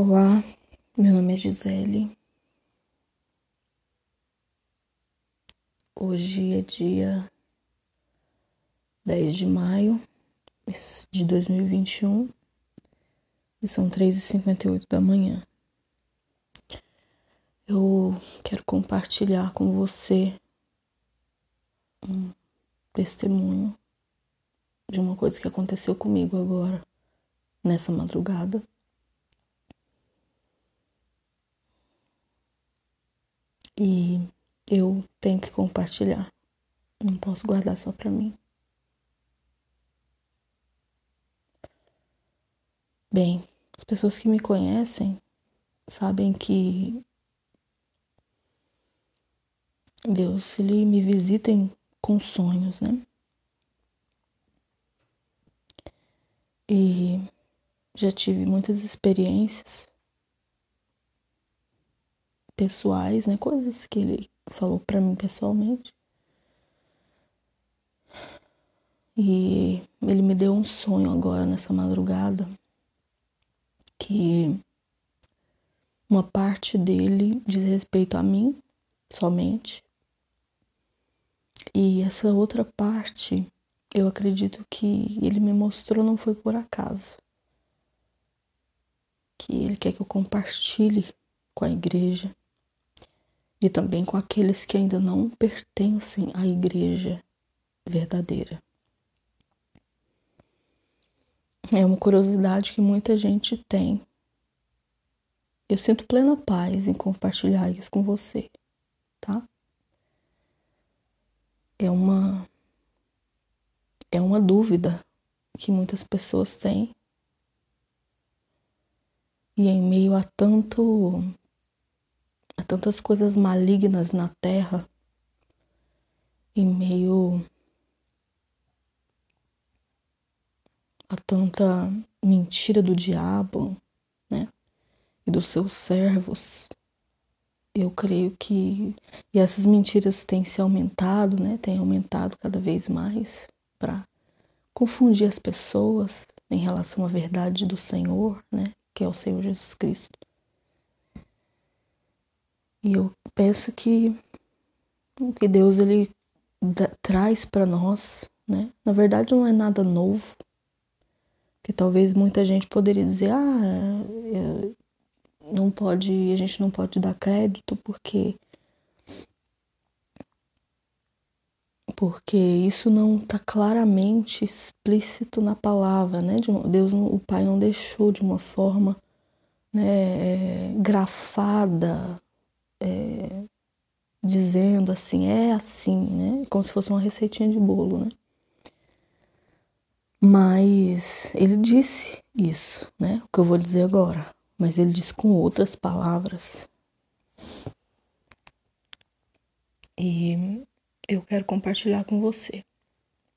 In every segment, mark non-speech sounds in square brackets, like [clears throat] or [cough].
Olá, meu nome é Gisele. Hoje é dia 10 de maio de 2021 e são 3h58 da manhã. Eu quero compartilhar com você um testemunho de uma coisa que aconteceu comigo agora, nessa madrugada. E eu tenho que compartilhar. Não posso guardar só para mim. Bem, as pessoas que me conhecem sabem que Deus ele me visita com sonhos, né? E já tive muitas experiências pessoais, né? Coisas que ele falou para mim pessoalmente. E ele me deu um sonho agora nessa madrugada que uma parte dele diz respeito a mim somente. E essa outra parte, eu acredito que ele me mostrou não foi por acaso. Que ele quer que eu compartilhe com a igreja e também com aqueles que ainda não pertencem à igreja verdadeira. É uma curiosidade que muita gente tem. Eu sinto plena paz em compartilhar isso com você, tá? É uma é uma dúvida que muitas pessoas têm. E em meio a tanto tantas coisas malignas na terra, em meio a tanta mentira do diabo, né? E dos seus servos. Eu creio que e essas mentiras têm se aumentado, né? Têm aumentado cada vez mais para confundir as pessoas em relação à verdade do Senhor, né? Que é o Senhor Jesus Cristo. E eu penso que o que Deus ele traz para nós, né? Na verdade não é nada novo. Que talvez muita gente poderia dizer, ah, é, não pode, a gente não pode dar crédito porque porque isso não está claramente explícito na palavra, né? Deus, o Pai não deixou de uma forma né, grafada, é, dizendo assim, é assim, né? Como se fosse uma receitinha de bolo, né? Mas ele disse isso, né? O que eu vou dizer agora. Mas ele disse com outras palavras. E eu quero compartilhar com você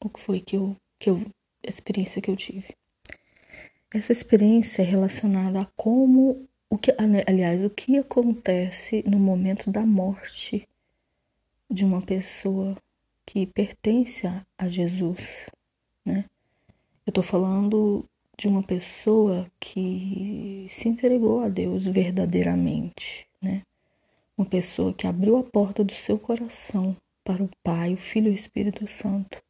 o que foi que eu, que eu, a experiência que eu tive. Essa experiência é relacionada a como o que, aliás, o que acontece no momento da morte de uma pessoa que pertence a Jesus, né? Eu estou falando de uma pessoa que se entregou a Deus verdadeiramente, né? Uma pessoa que abriu a porta do seu coração para o Pai, o Filho e o Espírito Santo.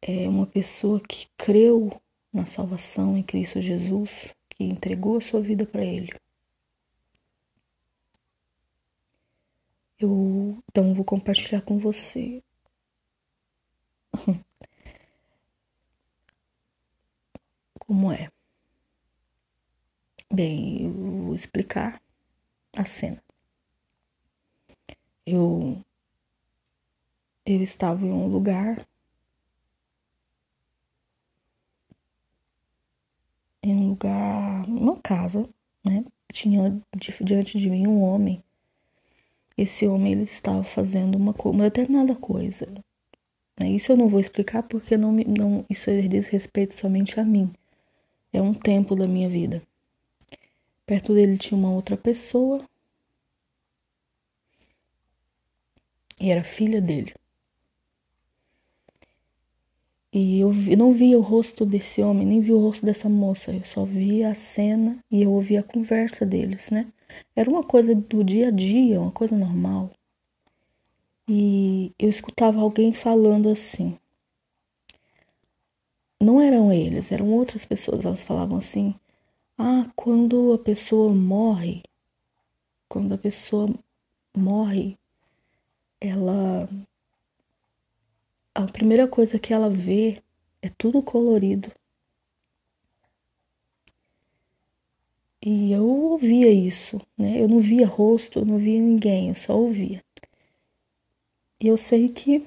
É uma pessoa que creu na salvação em Cristo Jesus que entregou a sua vida para Ele. Eu então vou compartilhar com você. [laughs] Como é? Bem, eu vou explicar a cena. Eu eu estava em um lugar em um lugar, uma casa, né? Tinha diante de mim um homem. Esse homem ele estava fazendo uma, uma determinada coisa. Né? Isso eu não vou explicar porque não, não isso diz respeito somente a mim. É um tempo da minha vida. Perto dele tinha uma outra pessoa. E era filha dele. E eu, vi, não via o rosto desse homem, nem via o rosto dessa moça. Eu só via a cena e eu ouvia a conversa deles, né? Era uma coisa do dia a dia, uma coisa normal. E eu escutava alguém falando assim. Não eram eles, eram outras pessoas. Elas falavam assim: Ah, quando a pessoa morre, quando a pessoa morre, ela a primeira coisa que ela vê é tudo colorido. E eu ouvia isso, né? Eu não via rosto, eu não via ninguém, eu só ouvia. E eu sei que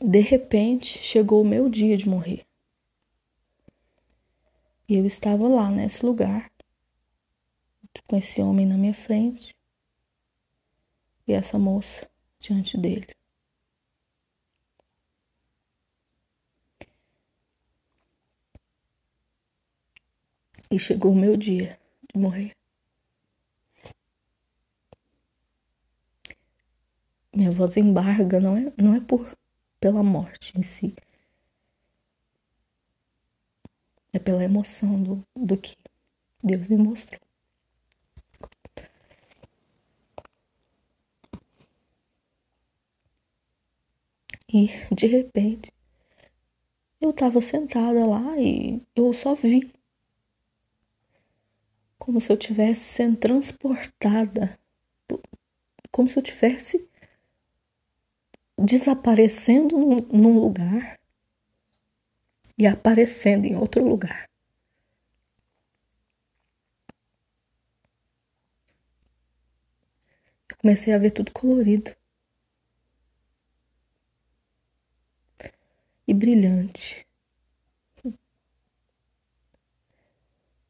de repente chegou o meu dia de morrer. E eu estava lá nesse lugar, com esse homem na minha frente e essa moça diante dele. E chegou o meu dia de morrer. Minha voz embarga, não é, não é por pela morte em si. É pela emoção do, do que Deus me mostrou. E de repente eu estava sentada lá e eu só vi como se eu tivesse sendo transportada, como se eu tivesse desaparecendo num lugar e aparecendo em outro lugar. Eu comecei a ver tudo colorido e brilhante.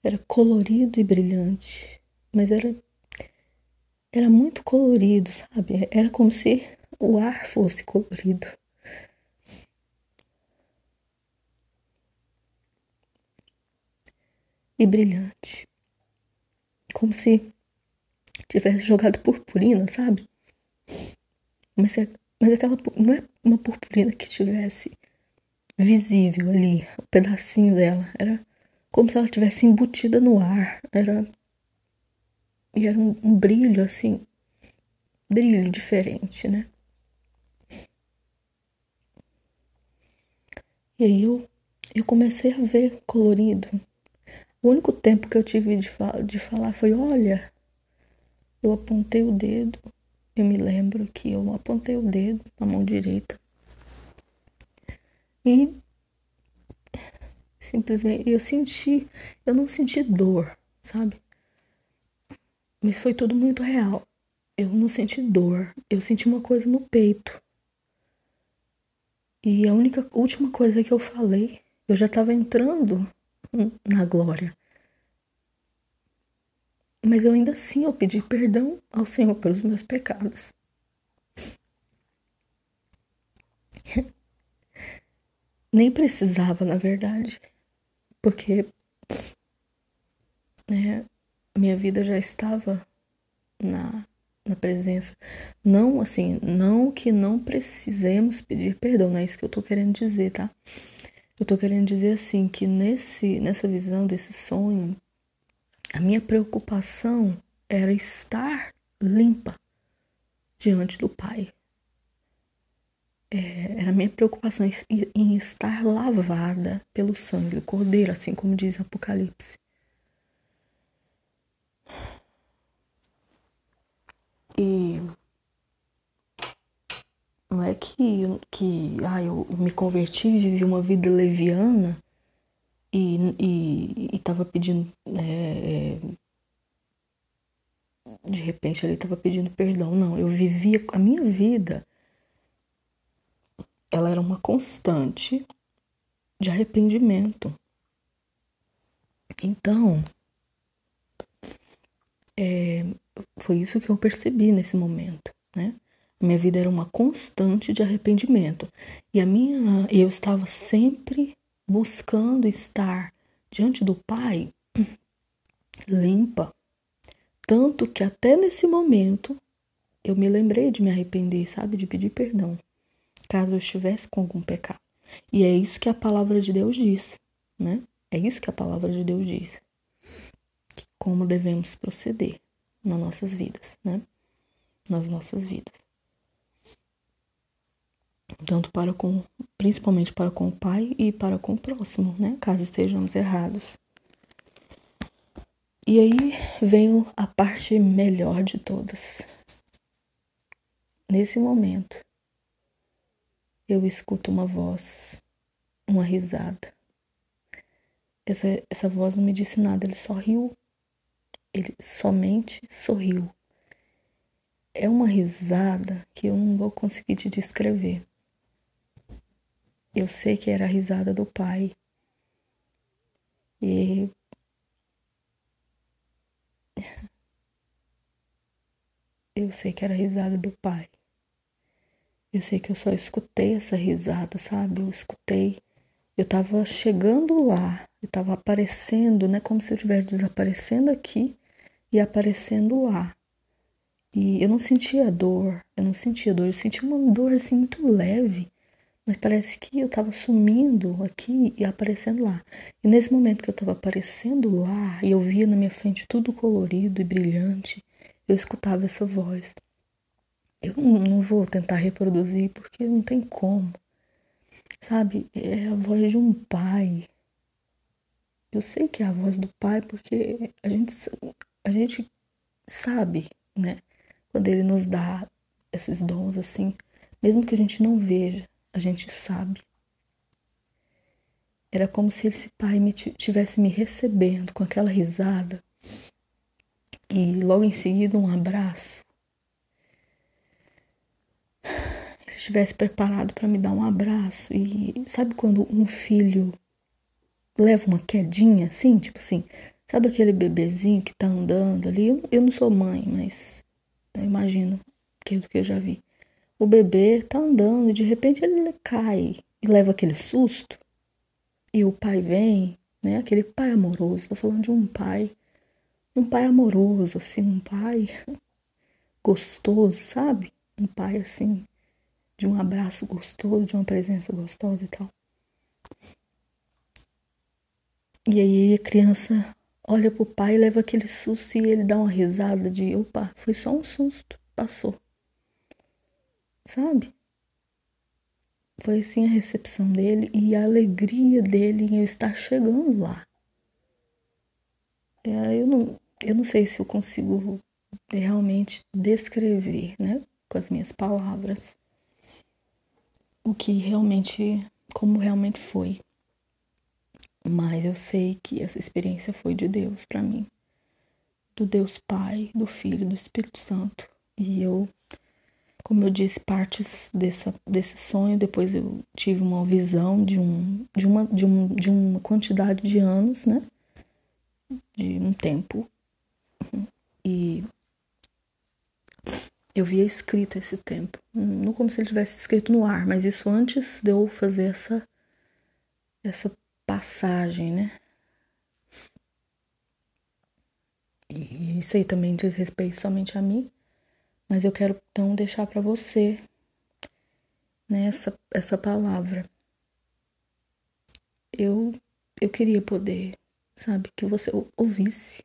Era colorido e brilhante, mas era era muito colorido, sabe? Era como se o ar fosse colorido. E brilhante. Como se tivesse jogado purpurina, sabe? Mas, é, mas aquela não é uma purpurina que tivesse visível ali, um pedacinho dela. Era como se ela tivesse embutida no ar. Era e era um, um brilho assim, brilho diferente, né? E aí eu, eu comecei a ver colorido. O único tempo que eu tive de, fa de falar foi: olha, eu apontei o dedo. Eu me lembro que eu apontei o dedo na mão direita. E Simplesmente eu senti, eu não senti dor, sabe? Mas foi tudo muito real. Eu não senti dor, eu senti uma coisa no peito. E a única última coisa que eu falei, eu já estava entrando na glória. Mas eu ainda assim eu pedi perdão ao Senhor pelos meus pecados. [laughs] Nem precisava, na verdade porque né, minha vida já estava na, na presença. Não, assim, não que não precisemos pedir perdão, não é isso que eu tô querendo dizer, tá? Eu tô querendo dizer assim que nesse nessa visão desse sonho, a minha preocupação era estar limpa diante do Pai é, era minha preocupação em, em estar lavada pelo sangue do Cordeiro, assim como diz Apocalipse. E não é que, que ah, eu me converti e vivi uma vida leviana e estava pedindo. É, de repente ele estava pedindo perdão. Não, eu vivia a minha vida ela era uma constante de arrependimento. Então, é, foi isso que eu percebi nesse momento, né? Minha vida era uma constante de arrependimento e a minha, eu estava sempre buscando estar diante do Pai [clears throat] limpa, tanto que até nesse momento eu me lembrei de me arrepender, sabe, de pedir perdão caso eu estivesse com algum pecado. E é isso que a palavra de Deus diz, né? É isso que a palavra de Deus diz. Como devemos proceder nas nossas vidas, né? Nas nossas vidas. Tanto para com, principalmente para com o pai e para com o próximo, né? Caso estejamos errados. E aí vem a parte melhor de todas. Nesse momento, eu escuto uma voz, uma risada. Essa, essa voz não me disse nada, ele só riu. Ele somente sorriu. É uma risada que eu não vou conseguir te descrever. Eu sei que era a risada do pai. E [laughs] eu sei que era a risada do pai. Eu sei que eu só escutei essa risada, sabe? Eu escutei. Eu tava chegando lá, eu tava aparecendo, né? Como se eu estivesse desaparecendo aqui e aparecendo lá. E eu não sentia dor, eu não sentia dor, eu sentia uma dor assim muito leve, mas parece que eu tava sumindo aqui e aparecendo lá. E nesse momento que eu tava aparecendo lá e eu via na minha frente tudo colorido e brilhante, eu escutava essa voz. Eu não vou tentar reproduzir porque não tem como. Sabe? É a voz de um pai. Eu sei que é a voz do pai porque a gente, a gente sabe, né? Quando ele nos dá esses dons assim, mesmo que a gente não veja, a gente sabe. Era como se esse pai me tivesse me recebendo com aquela risada e logo em seguida um abraço. Ele estivesse preparado para me dar um abraço e sabe quando um filho leva uma quedinha assim, tipo assim, sabe aquele bebezinho que tá andando ali? Eu, não sou mãe, mas eu imagino aquilo que eu já vi. O bebê tá andando e de repente ele cai e leva aquele susto. E o pai vem, né? Aquele pai amoroso. Tô falando de um pai, um pai amoroso, assim, um pai [laughs] gostoso, sabe? Um pai assim, de um abraço gostoso, de uma presença gostosa e tal. E aí a criança olha pro pai, leva aquele susto e ele dá uma risada de opa, foi só um susto, passou sabe? Foi assim a recepção dele e a alegria dele em eu estar chegando lá. É, eu, não, eu não sei se eu consigo realmente descrever, né, com as minhas palavras, o que realmente, como realmente foi. Mas eu sei que essa experiência foi de Deus para mim, do Deus Pai, do Filho, do Espírito Santo. E eu como eu disse, partes dessa, desse sonho, depois eu tive uma visão de, um, de, uma, de, um, de uma quantidade de anos, né? De um tempo. E eu via escrito esse tempo. Não como se ele tivesse escrito no ar, mas isso antes de eu fazer essa, essa passagem, né? E isso aí também diz respeito somente a mim. Mas eu quero então deixar para você nessa né, essa palavra. Eu eu queria poder, sabe, que você ouvisse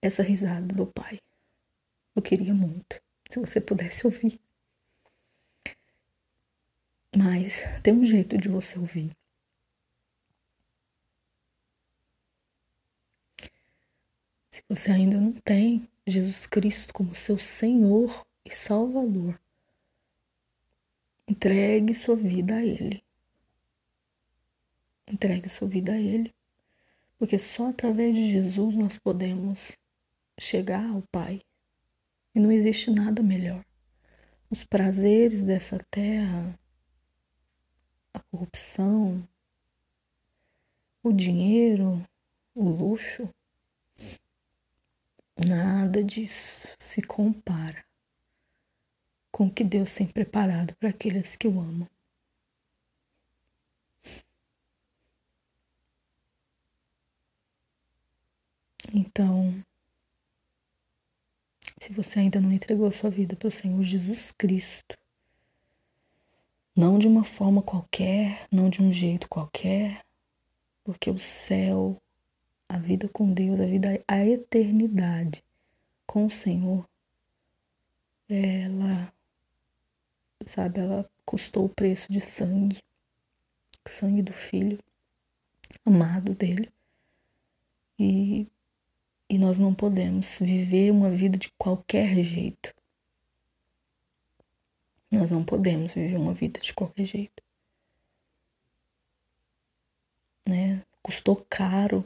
essa risada do pai. Eu queria muito, se você pudesse ouvir. Mas tem um jeito de você ouvir. Se você ainda não tem, Jesus Cristo como seu Senhor e Salvador. Entregue sua vida a Ele. Entregue sua vida a Ele, porque só através de Jesus nós podemos chegar ao Pai. E não existe nada melhor. Os prazeres dessa terra, a corrupção, o dinheiro, o luxo, Nada disso se compara com o que Deus tem preparado para aqueles que o amam. Então, se você ainda não entregou sua vida para o Senhor Jesus Cristo, Não de uma forma qualquer, não de um jeito qualquer, porque o céu, a vida com Deus, a vida, a eternidade com o Senhor, ela, sabe, ela custou o preço de sangue, sangue do filho amado dele. E nós não podemos viver uma vida de qualquer jeito. Nós não podemos viver uma vida de qualquer jeito. Né? Custou caro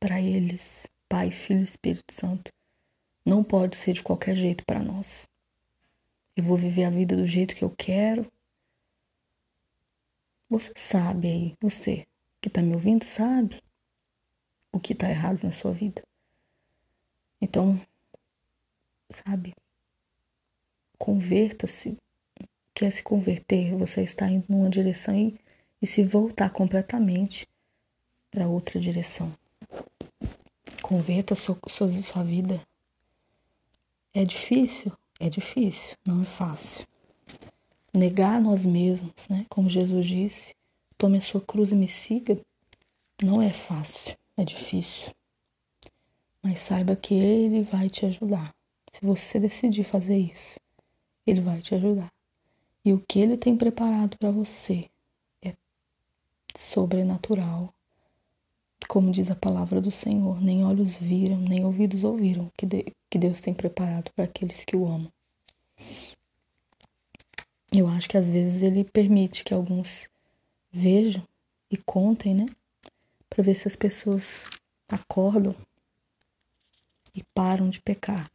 para eles, Pai, Filho e Espírito Santo. Não pode ser de qualquer jeito para nós. Eu vou viver a vida do jeito que eu quero. Você sabe aí, você que está me ouvindo, sabe o que está errado na sua vida. Então, sabe, converta-se, quer se converter, você está indo numa direção e, e se voltar completamente para outra direção. Converta sua, sua, sua vida. É difícil? É difícil, não é fácil. Negar nós mesmos, né? Como Jesus disse, tome a sua cruz e me siga, não é fácil, é difícil. Mas saiba que Ele vai te ajudar. Se você decidir fazer isso, Ele vai te ajudar. E o que Ele tem preparado para você é sobrenatural. Como diz a palavra do Senhor, nem olhos viram, nem ouvidos ouviram que, de, que Deus tem preparado para aqueles que o amam. Eu acho que às vezes Ele permite que alguns vejam e contem, né? Para ver se as pessoas acordam e param de pecar.